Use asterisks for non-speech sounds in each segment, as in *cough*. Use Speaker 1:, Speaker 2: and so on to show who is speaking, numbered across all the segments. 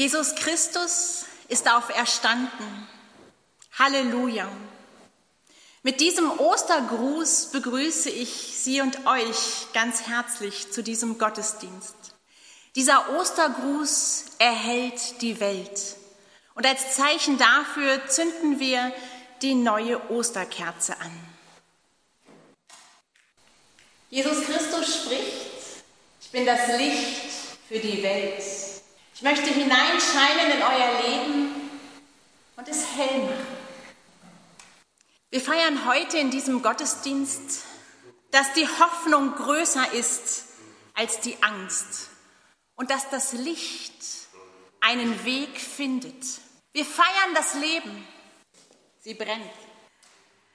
Speaker 1: Jesus Christus ist auferstanden. Halleluja. Mit diesem Ostergruß begrüße ich Sie und euch ganz herzlich zu diesem Gottesdienst. Dieser Ostergruß erhält die Welt. Und als Zeichen dafür zünden wir die neue Osterkerze an. Jesus Christus spricht, ich bin das Licht für die Welt. Ich möchte hineinscheinen in euer Leben und es hell machen. Wir feiern heute in diesem Gottesdienst, dass die Hoffnung größer ist als die Angst und dass das Licht einen Weg findet. Wir feiern das Leben. Sie brennt.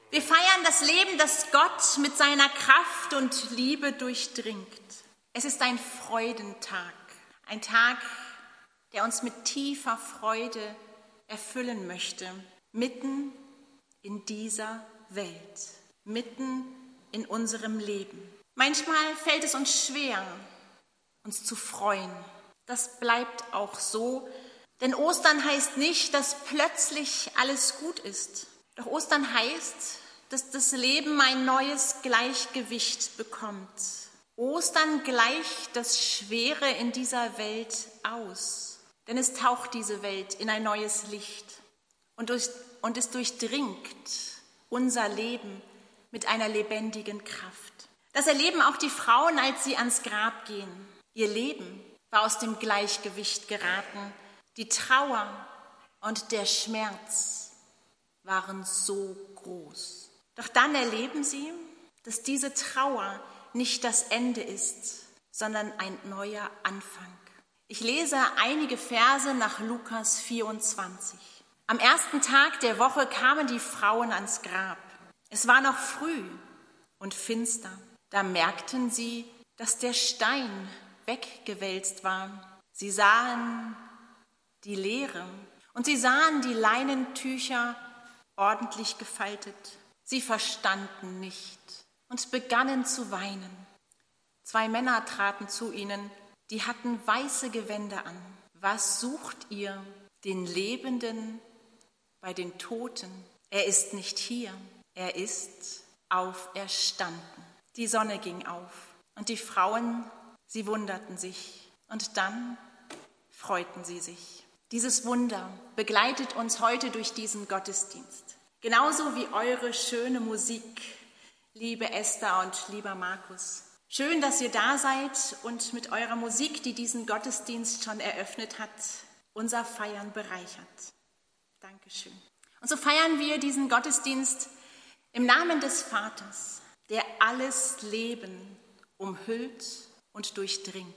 Speaker 1: Wir feiern das Leben, das Gott mit seiner Kraft und Liebe durchdringt. Es ist ein Freudentag, ein Tag, der uns mit tiefer Freude erfüllen möchte, mitten in dieser Welt, mitten in unserem Leben. Manchmal fällt es uns schwer, uns zu freuen. Das bleibt auch so, denn Ostern heißt nicht, dass plötzlich alles gut ist. Doch Ostern heißt, dass das Leben ein neues Gleichgewicht bekommt. Ostern gleicht das Schwere in dieser Welt aus, denn es taucht diese Welt in ein neues Licht. Und durch und es durchdringt unser Leben mit einer lebendigen Kraft. Das erleben auch die Frauen, als sie ans Grab gehen. Ihr Leben war aus dem Gleichgewicht geraten. Die Trauer und der Schmerz waren so groß. Doch dann erleben sie, dass diese Trauer nicht das Ende ist, sondern ein neuer Anfang. Ich lese einige Verse nach Lukas 24. Am ersten Tag der Woche kamen die Frauen ans Grab. Es war noch früh und finster. Da merkten sie, dass der Stein weggewälzt war. Sie sahen die Leere und sie sahen die Leinentücher ordentlich gefaltet. Sie verstanden nicht und begannen zu weinen. Zwei Männer traten zu ihnen, die hatten weiße Gewänder an. Was sucht ihr? Den Lebenden bei den Toten. Er ist nicht hier, er ist auferstanden. Die Sonne ging auf und die Frauen, sie wunderten sich und dann freuten sie sich. Dieses Wunder begleitet uns heute durch diesen Gottesdienst. Genauso wie eure schöne Musik, liebe Esther und lieber Markus. Schön, dass ihr da seid und mit eurer Musik, die diesen Gottesdienst schon eröffnet hat, unser Feiern bereichert. Dankeschön. Und so feiern wir diesen Gottesdienst im Namen des Vaters, der alles Leben umhüllt und durchdringt.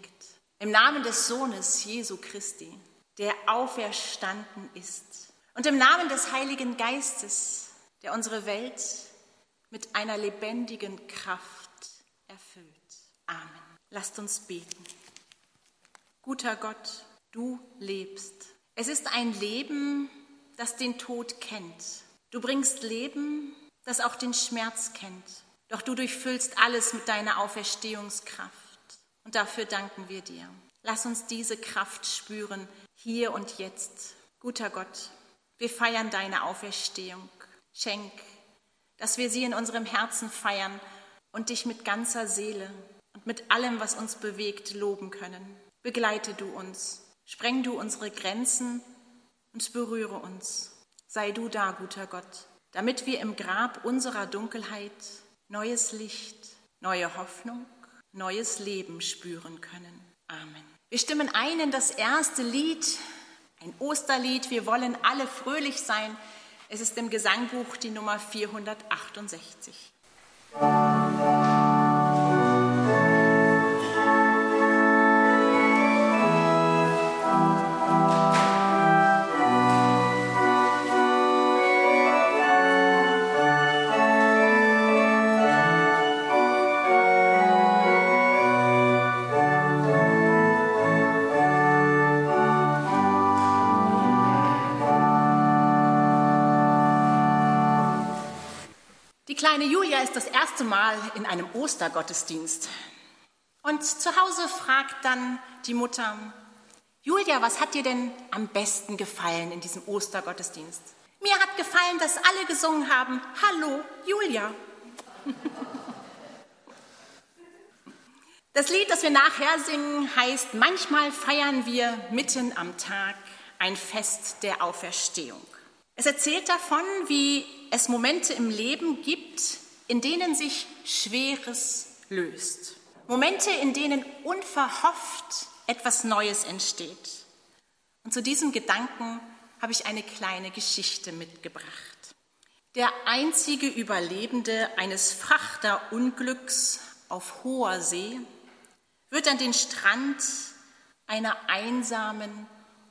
Speaker 1: Im Namen des Sohnes Jesu Christi, der auferstanden ist. Und im Namen des Heiligen Geistes, der unsere Welt mit einer lebendigen Kraft. Amen. Lasst uns beten. Guter Gott, du lebst. Es ist ein Leben, das den Tod kennt. Du bringst Leben, das auch den Schmerz kennt. Doch du durchfüllst alles mit deiner Auferstehungskraft. Und dafür danken wir dir. Lass uns diese Kraft spüren, hier und jetzt. Guter Gott, wir feiern deine Auferstehung. Schenk, dass wir sie in unserem Herzen feiern und dich mit ganzer Seele mit allem, was uns bewegt, loben können. Begleite du uns, spreng du unsere Grenzen und berühre uns. Sei du da, guter Gott, damit wir im Grab unserer Dunkelheit neues Licht, neue Hoffnung, neues Leben spüren können. Amen. Wir stimmen ein in das erste Lied, ein Osterlied. Wir wollen alle fröhlich sein. Es ist im Gesangbuch die Nummer 468. kleine Julia ist das erste Mal in einem Ostergottesdienst. Und zu Hause fragt dann die Mutter, Julia, was hat dir denn am besten gefallen in diesem Ostergottesdienst? Mir hat gefallen, dass alle gesungen haben, Hallo, Julia. *laughs* Das Lied, das wir nachher singen, heißt, manchmal feiern wir mitten am Tag ein Fest der Auferstehung. Es erzählt davon, wie es Momente im Leben gibt, in denen sich Schweres löst. Momente, in denen unverhofft etwas Neues entsteht. Und zu diesem Gedanken habe ich eine kleine Geschichte mitgebracht. Der einzige Überlebende eines Frachterunglücks auf hoher See wird an den Strand einer einsamen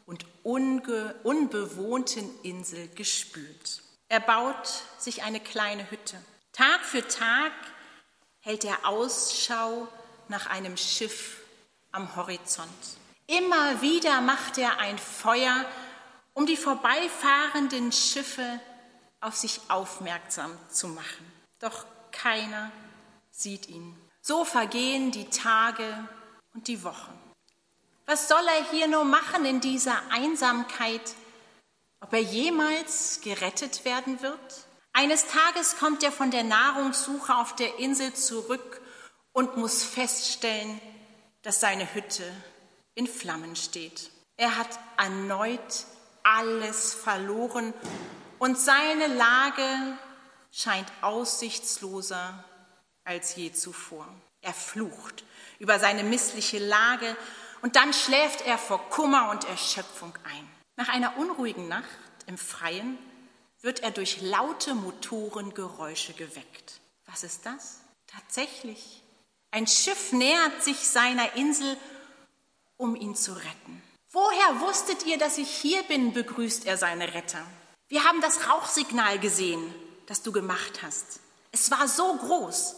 Speaker 1: und unbewohnten Insel gespült. Er baut sich eine kleine Hütte. Tag für Tag hält er Ausschau nach einem Schiff am Horizont. Immer wieder macht er ein Feuer, um die vorbeifahrenden Schiffe auf sich aufmerksam zu machen. Doch keiner sieht ihn. So vergehen die Tage und die Wochen. Was soll er hier nur machen in dieser Einsamkeit? Ob er jemals gerettet werden wird? Eines Tages kommt er von der Nahrungssuche auf der Insel zurück und muss feststellen, dass seine Hütte in Flammen steht. Er hat erneut alles verloren und seine Lage scheint aussichtsloser als je zuvor. Er flucht über seine missliche Lage und dann schläft er vor Kummer und Erschöpfung ein. Nach einer unruhigen Nacht im Freien wird er durch laute Motorengeräusche geweckt. Was ist das? Tatsächlich. Ein Schiff nähert sich seiner Insel, um ihn zu retten. Woher wusstet ihr, dass ich hier bin? begrüßt er seine Retter. Wir haben das Rauchsignal gesehen, das du gemacht hast. Es war so groß.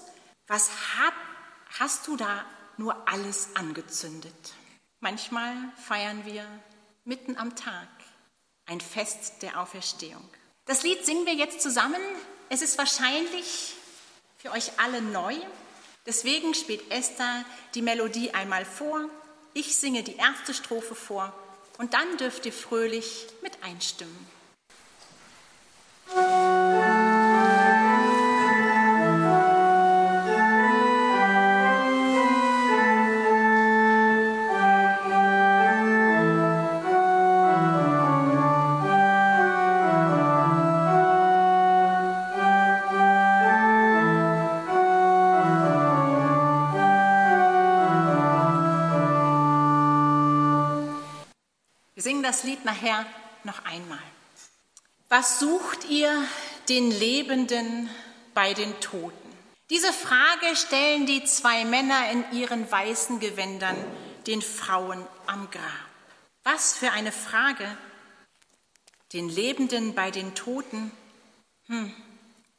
Speaker 1: Was hab, hast du da nur alles angezündet? Manchmal feiern wir mitten am Tag ein Fest der Auferstehung. Das Lied singen wir jetzt zusammen. Es ist wahrscheinlich für euch alle neu. Deswegen spielt Esther die Melodie einmal vor. Ich singe die erste Strophe vor und dann dürft ihr fröhlich mit einstimmen. Das Lied nachher noch einmal. Was sucht ihr den Lebenden bei den Toten? Diese Frage stellen die zwei Männer in ihren weißen Gewändern den Frauen am Grab. Was für eine Frage. Den Lebenden bei den Toten. Hm.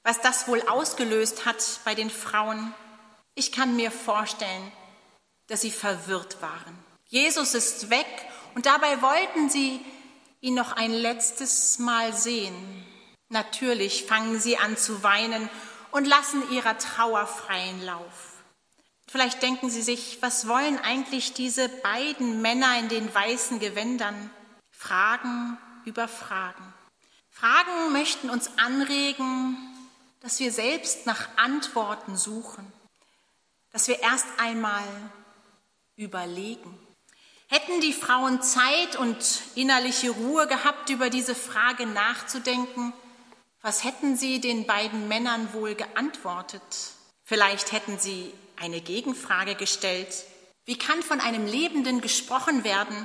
Speaker 1: Was das wohl ausgelöst hat bei den Frauen. Ich kann mir vorstellen, dass sie verwirrt waren. Jesus ist weg und dabei wollten sie ihn noch ein letztes Mal sehen. Natürlich fangen sie an zu weinen und lassen ihrer Trauer freien Lauf. Vielleicht denken sie sich, was wollen eigentlich diese beiden Männer in den weißen Gewändern? Fragen über Fragen. Fragen möchten uns anregen, dass wir selbst nach Antworten suchen, dass wir erst einmal überlegen. Hätten die Frauen Zeit und innerliche Ruhe gehabt, über diese Frage nachzudenken, was hätten sie den beiden Männern wohl geantwortet? Vielleicht hätten sie eine Gegenfrage gestellt. Wie kann von einem Lebenden gesprochen werden?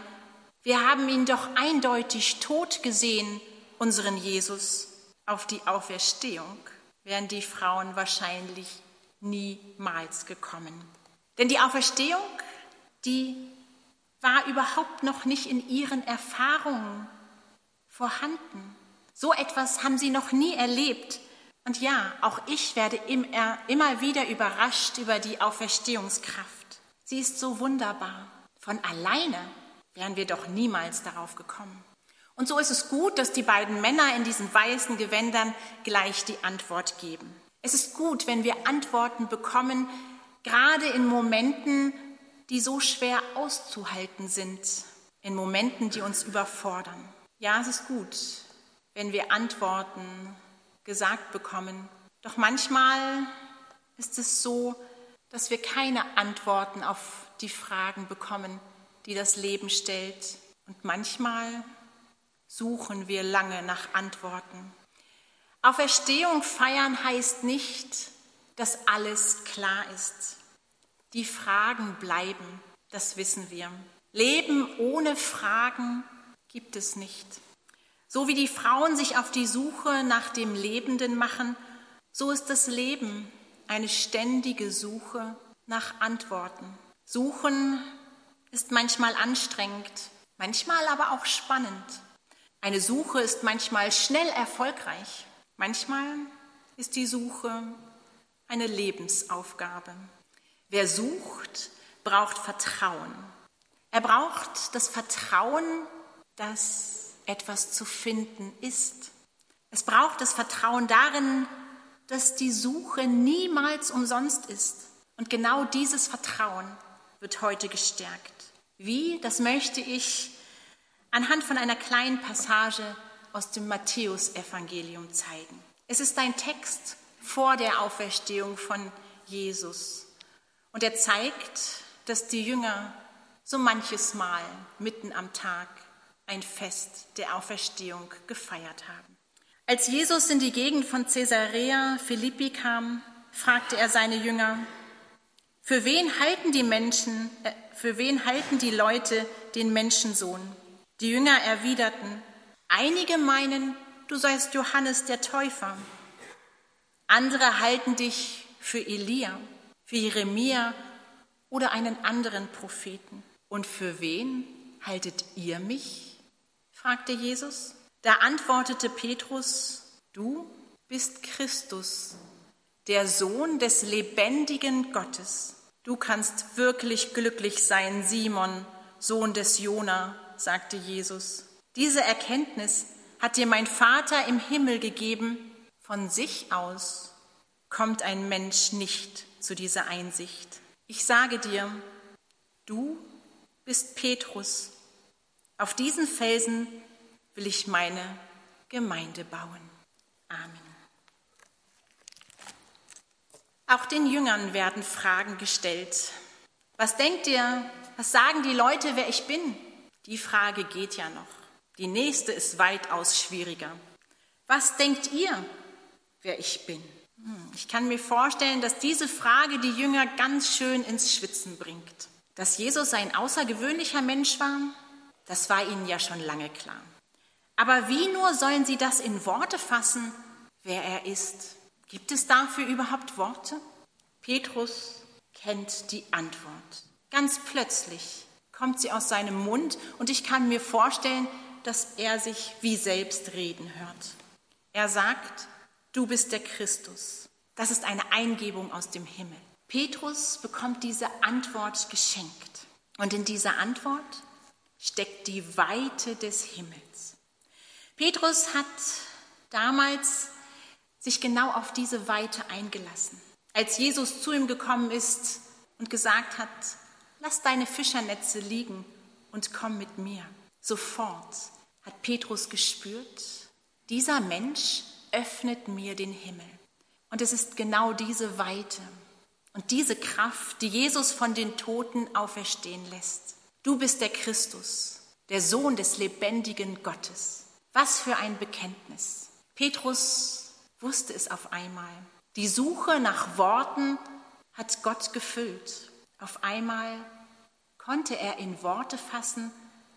Speaker 1: Wir haben ihn doch eindeutig tot gesehen, unseren Jesus. Auf die Auferstehung wären die Frauen wahrscheinlich niemals gekommen. Denn die Auferstehung, die war überhaupt noch nicht in ihren Erfahrungen vorhanden. So etwas haben sie noch nie erlebt. Und ja, auch ich werde immer wieder überrascht über die Auferstehungskraft. Sie ist so wunderbar. Von alleine wären wir doch niemals darauf gekommen. Und so ist es gut, dass die beiden Männer in diesen weißen Gewändern gleich die Antwort geben. Es ist gut, wenn wir Antworten bekommen, gerade in Momenten, die so schwer auszuhalten sind in Momenten, die uns überfordern. Ja, es ist gut, wenn wir Antworten gesagt bekommen. Doch manchmal ist es so, dass wir keine Antworten auf die Fragen bekommen, die das Leben stellt. Und manchmal suchen wir lange nach Antworten. Auferstehung feiern heißt nicht, dass alles klar ist. Die Fragen bleiben, das wissen wir. Leben ohne Fragen gibt es nicht. So wie die Frauen sich auf die Suche nach dem Lebenden machen, so ist das Leben eine ständige Suche nach Antworten. Suchen ist manchmal anstrengend, manchmal aber auch spannend. Eine Suche ist manchmal schnell erfolgreich, manchmal ist die Suche eine Lebensaufgabe. Wer sucht, braucht Vertrauen. Er braucht das Vertrauen, dass etwas zu finden ist. Es braucht das Vertrauen darin, dass die Suche niemals umsonst ist. Und genau dieses Vertrauen wird heute gestärkt. Wie? Das möchte ich anhand von einer kleinen Passage aus dem Matthäusevangelium zeigen. Es ist ein Text vor der Auferstehung von Jesus. Und er zeigt, dass die Jünger so manches Mal mitten am Tag ein Fest der Auferstehung gefeiert haben. Als Jesus in die Gegend von Caesarea Philippi kam, fragte er seine Jünger, für wen halten die Menschen, äh, für wen halten die Leute den Menschensohn? Die Jünger erwiderten, einige meinen, du seist Johannes der Täufer. Andere halten dich für Elia, für Jeremia oder einen anderen Propheten. Und für wen haltet ihr mich? fragte Jesus. Da antwortete Petrus, du bist Christus, der Sohn des lebendigen Gottes. Du kannst wirklich glücklich sein, Simon, Sohn des Jona, sagte Jesus. Diese Erkenntnis hat dir mein Vater im Himmel gegeben. Von sich aus kommt ein Mensch nicht zu dieser Einsicht. Ich sage dir, du bist Petrus. Auf diesen Felsen will ich meine Gemeinde bauen. Amen. Auch den Jüngern werden Fragen gestellt. Was denkt ihr, was sagen die Leute, wer ich bin? Die Frage geht ja noch. Die nächste ist weitaus schwieriger. Was denkt ihr, wer ich bin? Ich kann mir vorstellen, dass diese Frage die Jünger ganz schön ins Schwitzen bringt. Dass Jesus ein außergewöhnlicher Mensch war, das war ihnen ja schon lange klar. Aber wie nur sollen sie das in Worte fassen, wer er ist? Gibt es dafür überhaupt Worte? Petrus kennt die Antwort. Ganz plötzlich kommt sie aus seinem Mund und ich kann mir vorstellen, dass er sich wie selbst reden hört. Er sagt, du bist der Christus. Das ist eine Eingebung aus dem Himmel. Petrus bekommt diese Antwort geschenkt. Und in dieser Antwort steckt die Weite des Himmels. Petrus hat damals sich genau auf diese Weite eingelassen. Als Jesus zu ihm gekommen ist und gesagt hat, lass deine Fischernetze liegen und komm mit mir. Sofort hat Petrus gespürt, dieser Mensch öffnet mir den Himmel. Und es ist genau diese Weite und diese Kraft, die Jesus von den Toten auferstehen lässt. Du bist der Christus, der Sohn des lebendigen Gottes. Was für ein Bekenntnis. Petrus wusste es auf einmal. Die Suche nach Worten hat Gott gefüllt. Auf einmal konnte er in Worte fassen,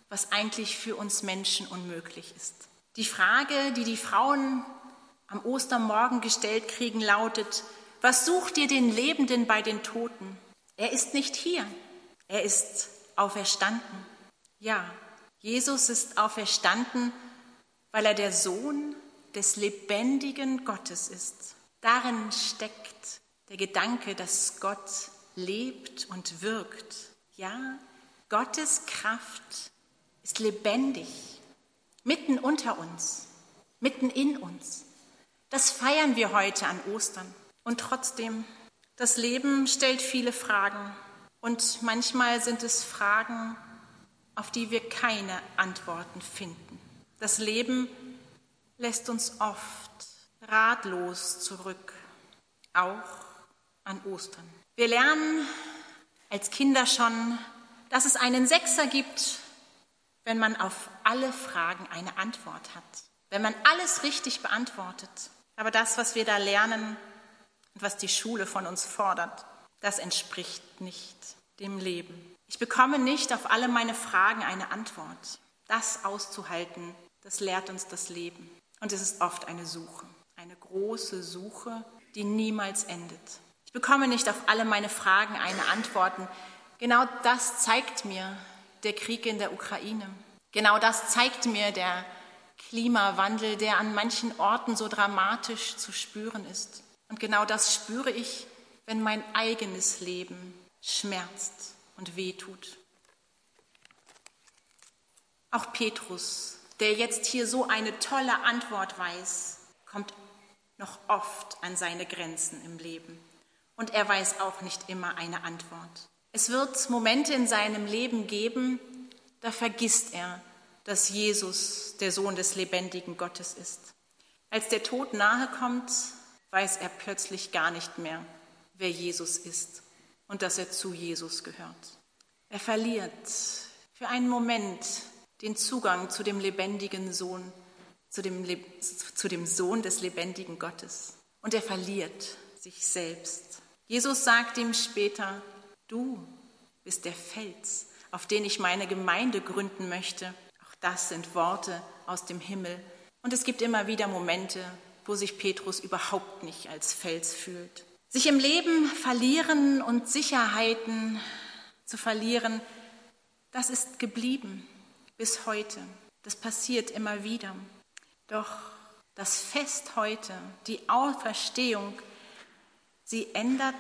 Speaker 1: was eigentlich für uns Menschen unmöglich ist. Die Frage, die die Frauen am Ostermorgen gestellt kriegen, lautet, was sucht ihr den Lebenden bei den Toten? Er ist nicht hier, er ist auferstanden. Ja, Jesus ist auferstanden, weil er der Sohn des lebendigen Gottes ist. Darin steckt der Gedanke, dass Gott lebt und wirkt. Ja, Gottes Kraft ist lebendig, mitten unter uns, mitten in uns. Das feiern wir heute an Ostern. Und trotzdem, das Leben stellt viele Fragen. Und manchmal sind es Fragen auf die wir keine Antworten finden. Das Leben lässt uns oft ratlos zurück, auch an Ostern. Wir lernen als Kinder schon, dass es einen Sechser gibt, wenn man auf alle Fragen eine Antwort hat, wenn man alles richtig beantwortet. Aber das, was wir da lernen und was die Schule von uns fordert, das entspricht nicht dem Leben. Ich bekomme nicht auf alle meine Fragen eine Antwort. Das auszuhalten, das lehrt uns das Leben. Und es ist oft eine Suche, eine große Suche, die niemals endet. Ich bekomme nicht auf alle meine Fragen eine Antwort. Genau das zeigt mir der Krieg in der Ukraine. Genau das zeigt mir der Klimawandel, der an manchen Orten so dramatisch zu spüren ist. Und genau das spüre ich, wenn mein eigenes Leben schmerzt und wehtut. Auch Petrus, der jetzt hier so eine tolle Antwort weiß, kommt noch oft an seine Grenzen im Leben. Und er weiß auch nicht immer eine Antwort. Es wird Momente in seinem Leben geben, da vergisst er, dass Jesus der Sohn des lebendigen Gottes ist. Als der Tod nahe kommt, weiß er plötzlich gar nicht mehr, wer Jesus ist und dass er zu Jesus gehört. Er verliert für einen Moment den Zugang zu dem lebendigen Sohn, zu dem, zu dem Sohn des lebendigen Gottes. Und er verliert sich selbst. Jesus sagt ihm später, du bist der Fels, auf den ich meine Gemeinde gründen möchte. Das sind Worte aus dem Himmel. Und es gibt immer wieder Momente, wo sich Petrus überhaupt nicht als Fels fühlt. Sich im Leben verlieren und Sicherheiten zu verlieren, das ist geblieben bis heute. Das passiert immer wieder. Doch das Fest heute, die Auferstehung, sie ändert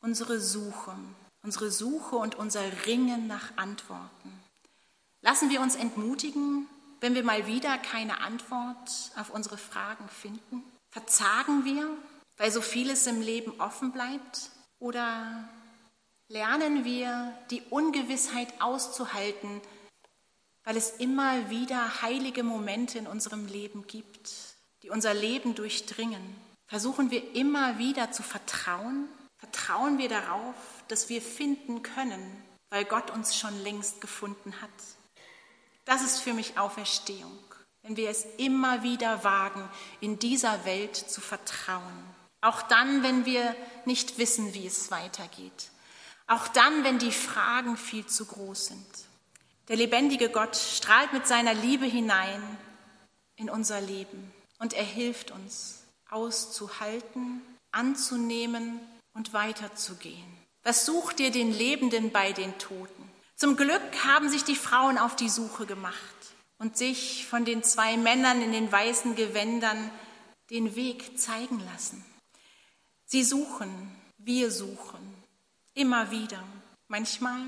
Speaker 1: unsere Suche, unsere Suche und unser Ringen nach Antworten. Lassen wir uns entmutigen, wenn wir mal wieder keine Antwort auf unsere Fragen finden? Verzagen wir weil so vieles im Leben offen bleibt? Oder lernen wir die Ungewissheit auszuhalten, weil es immer wieder heilige Momente in unserem Leben gibt, die unser Leben durchdringen? Versuchen wir immer wieder zu vertrauen? Vertrauen wir darauf, dass wir finden können, weil Gott uns schon längst gefunden hat? Das ist für mich Auferstehung, wenn wir es immer wieder wagen, in dieser Welt zu vertrauen. Auch dann, wenn wir nicht wissen, wie es weitergeht. Auch dann, wenn die Fragen viel zu groß sind. Der lebendige Gott strahlt mit seiner Liebe hinein in unser Leben und er hilft uns auszuhalten, anzunehmen und weiterzugehen. Was sucht ihr den Lebenden bei den Toten? Zum Glück haben sich die Frauen auf die Suche gemacht und sich von den zwei Männern in den weißen Gewändern den Weg zeigen lassen. Sie suchen, wir suchen, immer wieder. Manchmal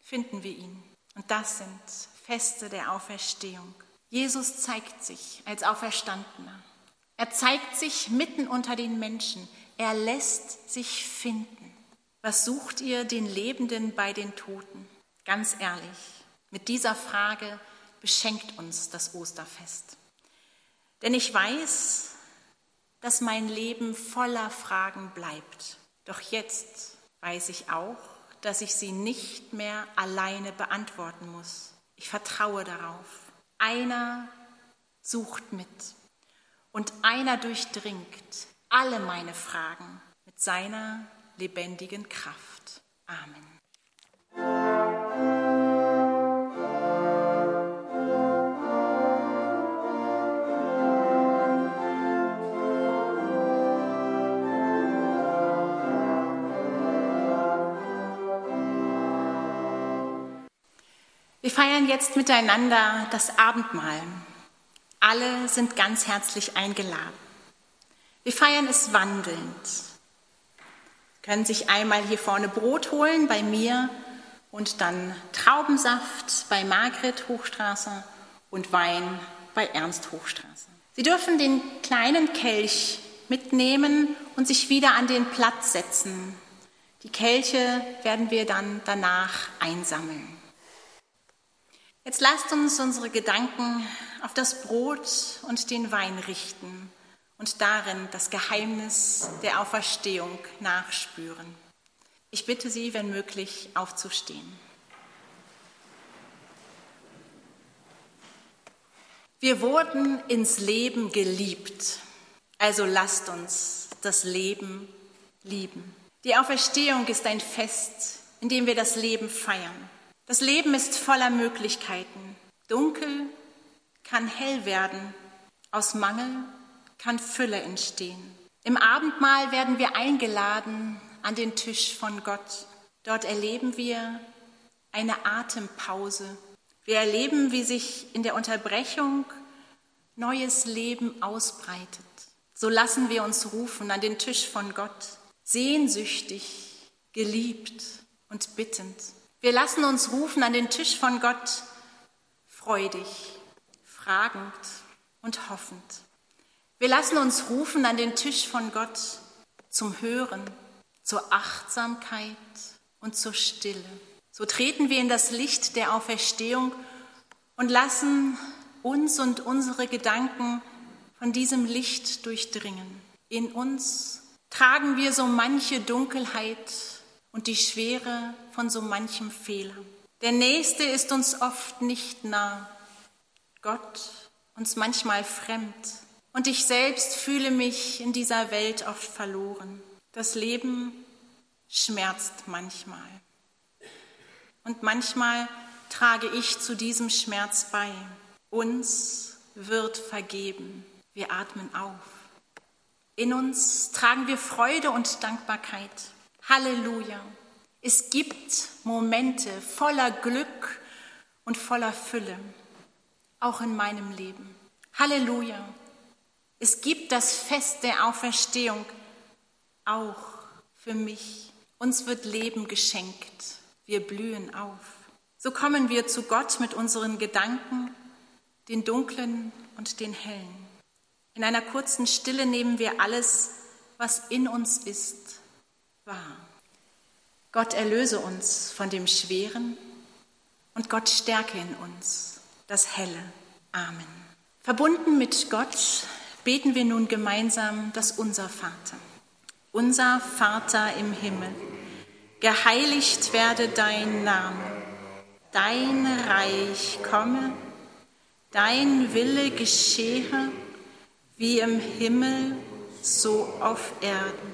Speaker 1: finden wir ihn. Und das sind Feste der Auferstehung. Jesus zeigt sich als Auferstandener. Er zeigt sich mitten unter den Menschen. Er lässt sich finden. Was sucht ihr den Lebenden bei den Toten? Ganz ehrlich, mit dieser Frage beschenkt uns das Osterfest. Denn ich weiß, dass mein Leben voller Fragen bleibt. Doch jetzt weiß ich auch, dass ich sie nicht mehr alleine beantworten muss. Ich vertraue darauf. Einer sucht mit und einer durchdringt alle meine Fragen mit seiner lebendigen Kraft. Amen. Wir feiern jetzt miteinander das Abendmahl. Alle sind ganz herzlich eingeladen. Wir feiern es wandelnd. Sie können sich einmal hier vorne Brot holen bei mir und dann Traubensaft bei Margret Hochstraße und Wein bei Ernst Hochstraße. Sie dürfen den kleinen Kelch mitnehmen und sich wieder an den Platz setzen. Die Kelche werden wir dann danach einsammeln. Jetzt lasst uns unsere Gedanken auf das Brot und den Wein richten und darin das Geheimnis der Auferstehung nachspüren. Ich bitte Sie, wenn möglich, aufzustehen. Wir wurden ins Leben geliebt, also lasst uns das Leben lieben. Die Auferstehung ist ein Fest, in dem wir das Leben feiern. Das Leben ist voller Möglichkeiten. Dunkel kann hell werden, aus Mangel kann Fülle entstehen. Im Abendmahl werden wir eingeladen an den Tisch von Gott. Dort erleben wir eine Atempause. Wir erleben, wie sich in der Unterbrechung neues Leben ausbreitet. So lassen wir uns rufen an den Tisch von Gott, sehnsüchtig, geliebt und bittend. Wir lassen uns rufen an den Tisch von Gott, freudig, fragend und hoffend. Wir lassen uns rufen an den Tisch von Gott zum Hören, zur Achtsamkeit und zur Stille. So treten wir in das Licht der Auferstehung und lassen uns und unsere Gedanken von diesem Licht durchdringen. In uns tragen wir so manche Dunkelheit und die Schwere von so manchem Fehler. Der Nächste ist uns oft nicht nah, Gott uns manchmal fremd. Und ich selbst fühle mich in dieser Welt oft verloren. Das Leben schmerzt manchmal. Und manchmal trage ich zu diesem Schmerz bei. Uns wird vergeben. Wir atmen auf. In uns tragen wir Freude und Dankbarkeit. Halleluja. Es gibt Momente voller Glück und voller Fülle, auch in meinem Leben. Halleluja. Es gibt das Fest der Auferstehung, auch für mich. Uns wird Leben geschenkt. Wir blühen auf. So kommen wir zu Gott mit unseren Gedanken, den dunklen und den hellen. In einer kurzen Stille nehmen wir alles, was in uns ist, wahr. Gott erlöse uns von dem Schweren und Gott stärke in uns das Helle. Amen. Verbunden mit Gott beten wir nun gemeinsam das Unser Vater. Unser Vater im Himmel, geheiligt werde dein Name, dein Reich komme, dein Wille geschehe, wie im Himmel, so auf Erden.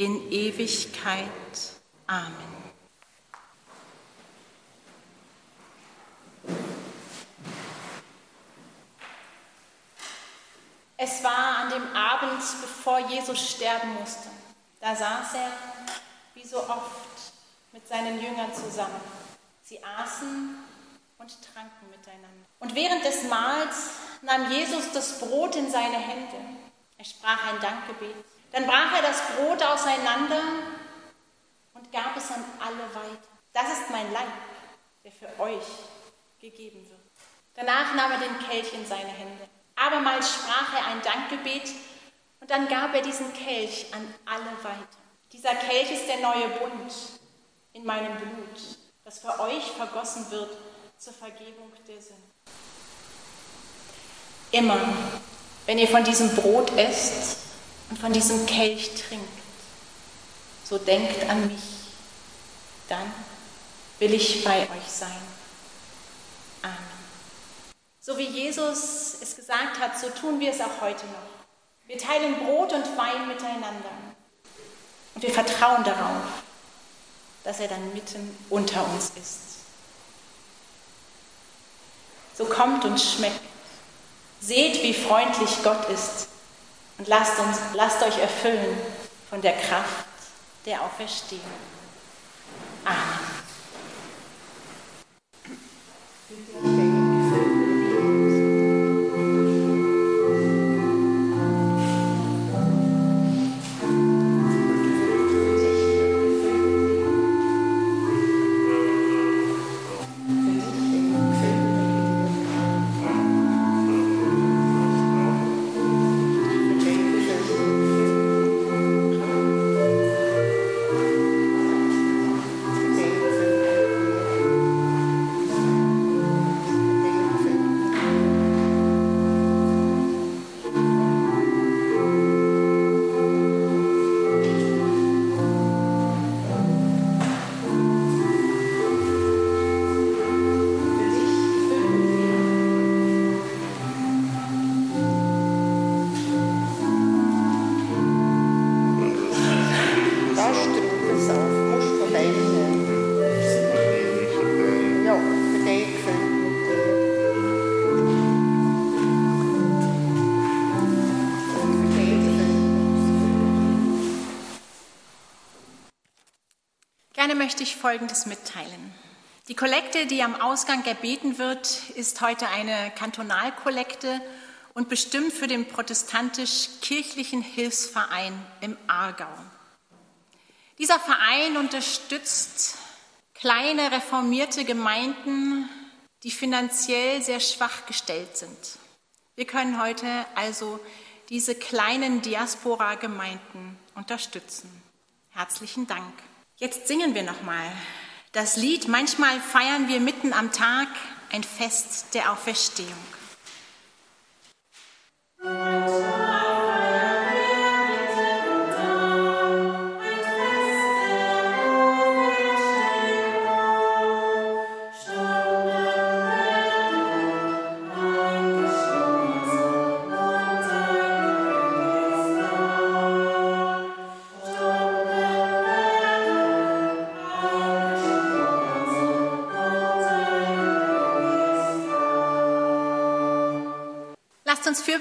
Speaker 1: in Ewigkeit. Amen. Es war an dem Abend, bevor Jesus sterben musste. Da saß er, wie so oft, mit seinen Jüngern zusammen. Sie aßen und tranken miteinander. Und während des Mahls nahm Jesus das Brot in seine Hände. Er sprach ein Dankgebet dann brach er das Brot auseinander und gab es an alle weiter. Das ist mein Leib, der für euch gegeben wird. Danach nahm er den Kelch in seine Hände. Abermals sprach er ein Dankgebet und dann gab er diesen Kelch an alle weiter. Dieser Kelch ist der neue Bund in meinem Blut, das für euch vergossen wird zur Vergebung der Sünden. Immer, wenn ihr von diesem Brot esst und von diesem Kelch trinkt, so denkt an mich, dann will ich bei euch sein. Amen. So wie Jesus es gesagt hat, so tun wir es auch heute noch. Wir teilen Brot und Wein miteinander und wir vertrauen darauf, dass er dann mitten unter uns ist. So kommt und schmeckt. Seht, wie freundlich Gott ist und lasst, uns, lasst euch erfüllen von der Kraft der Auferstehung. Amen. Möchte ich Folgendes mitteilen. Die Kollekte, die am Ausgang erbeten wird, ist heute eine Kantonalkollekte und bestimmt für den protestantisch-kirchlichen Hilfsverein im Aargau. Dieser Verein unterstützt kleine reformierte Gemeinden, die finanziell sehr schwach gestellt sind. Wir können heute also diese kleinen Diaspora-Gemeinden unterstützen. Herzlichen Dank. Jetzt singen wir nochmal das Lied. Manchmal feiern wir mitten am Tag ein Fest der Auferstehung.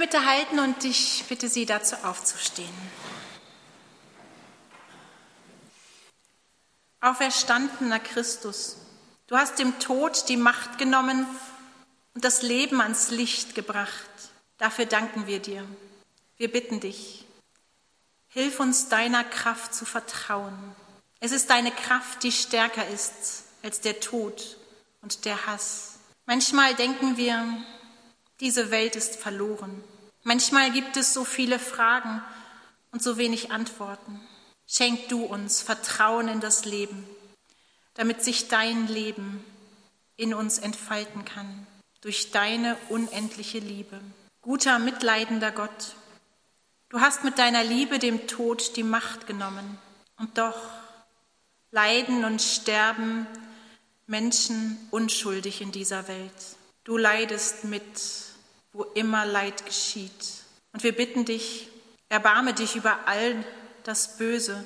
Speaker 1: Fürbitte halten und ich bitte Sie dazu aufzustehen. Auferstandener Christus, du hast dem Tod die Macht genommen und das Leben ans Licht gebracht. Dafür danken wir dir. Wir bitten dich, hilf uns deiner Kraft zu vertrauen. Es ist deine Kraft, die stärker ist als der Tod und der Hass. Manchmal denken wir, diese Welt ist verloren. Manchmal gibt es so viele Fragen und so wenig Antworten. Schenk du uns Vertrauen in das Leben, damit sich dein Leben in uns entfalten kann, durch deine unendliche Liebe. Guter, mitleidender Gott, du hast mit deiner Liebe dem Tod die Macht genommen. Und doch leiden und sterben Menschen unschuldig in dieser Welt. Du leidest mit wo immer Leid geschieht. Und wir bitten dich, erbarme dich über all das Böse,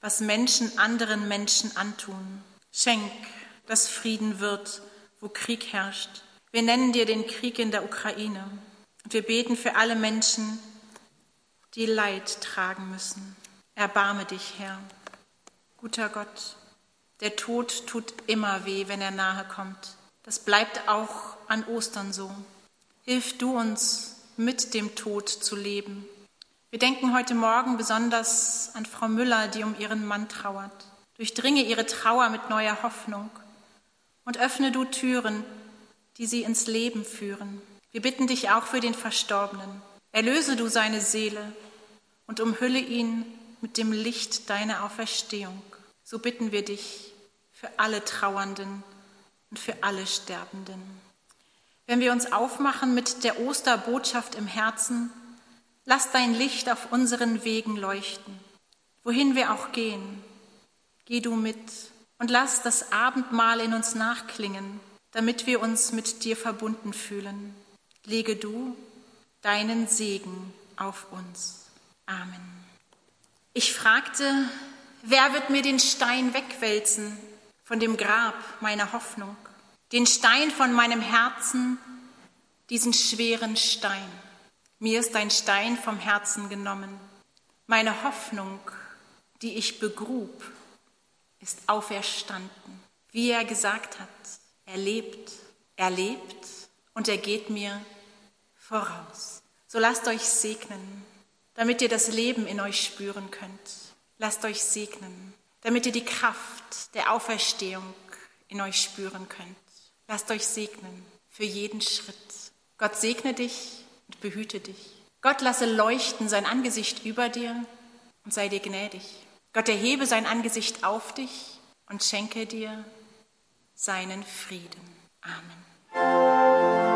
Speaker 1: was Menschen anderen Menschen antun. Schenk, dass Frieden wird, wo Krieg herrscht. Wir nennen dir den Krieg in der Ukraine. Und wir beten für alle Menschen, die Leid tragen müssen. Erbarme dich, Herr. Guter Gott, der Tod tut immer weh, wenn er nahe kommt. Das bleibt auch an Ostern so. Hilf du uns, mit dem Tod zu leben. Wir denken heute Morgen besonders an Frau Müller, die um ihren Mann trauert. Durchdringe ihre Trauer mit neuer Hoffnung und öffne du Türen, die sie ins Leben führen. Wir bitten dich auch für den Verstorbenen. Erlöse du seine Seele und umhülle ihn mit dem Licht deiner Auferstehung. So bitten wir dich für alle Trauernden und für alle Sterbenden. Wenn wir uns aufmachen mit der Osterbotschaft im Herzen, lass dein Licht auf unseren Wegen leuchten. Wohin wir auch gehen, geh du mit und lass das Abendmahl in uns nachklingen, damit wir uns mit dir verbunden fühlen. Lege du deinen Segen auf uns. Amen. Ich fragte, wer wird mir den Stein wegwälzen von dem Grab meiner Hoffnung? Den Stein von meinem Herzen, diesen schweren Stein. Mir ist ein Stein vom Herzen genommen. Meine Hoffnung, die ich begrub, ist auferstanden. Wie er gesagt hat, er lebt, er lebt und er geht mir voraus. So lasst euch segnen, damit ihr das Leben in euch spüren könnt. Lasst euch segnen, damit ihr die Kraft der Auferstehung in euch spüren könnt. Lasst euch segnen für jeden Schritt. Gott segne dich und behüte dich. Gott lasse leuchten sein Angesicht über dir und sei dir gnädig. Gott erhebe sein Angesicht auf dich und schenke dir seinen Frieden. Amen.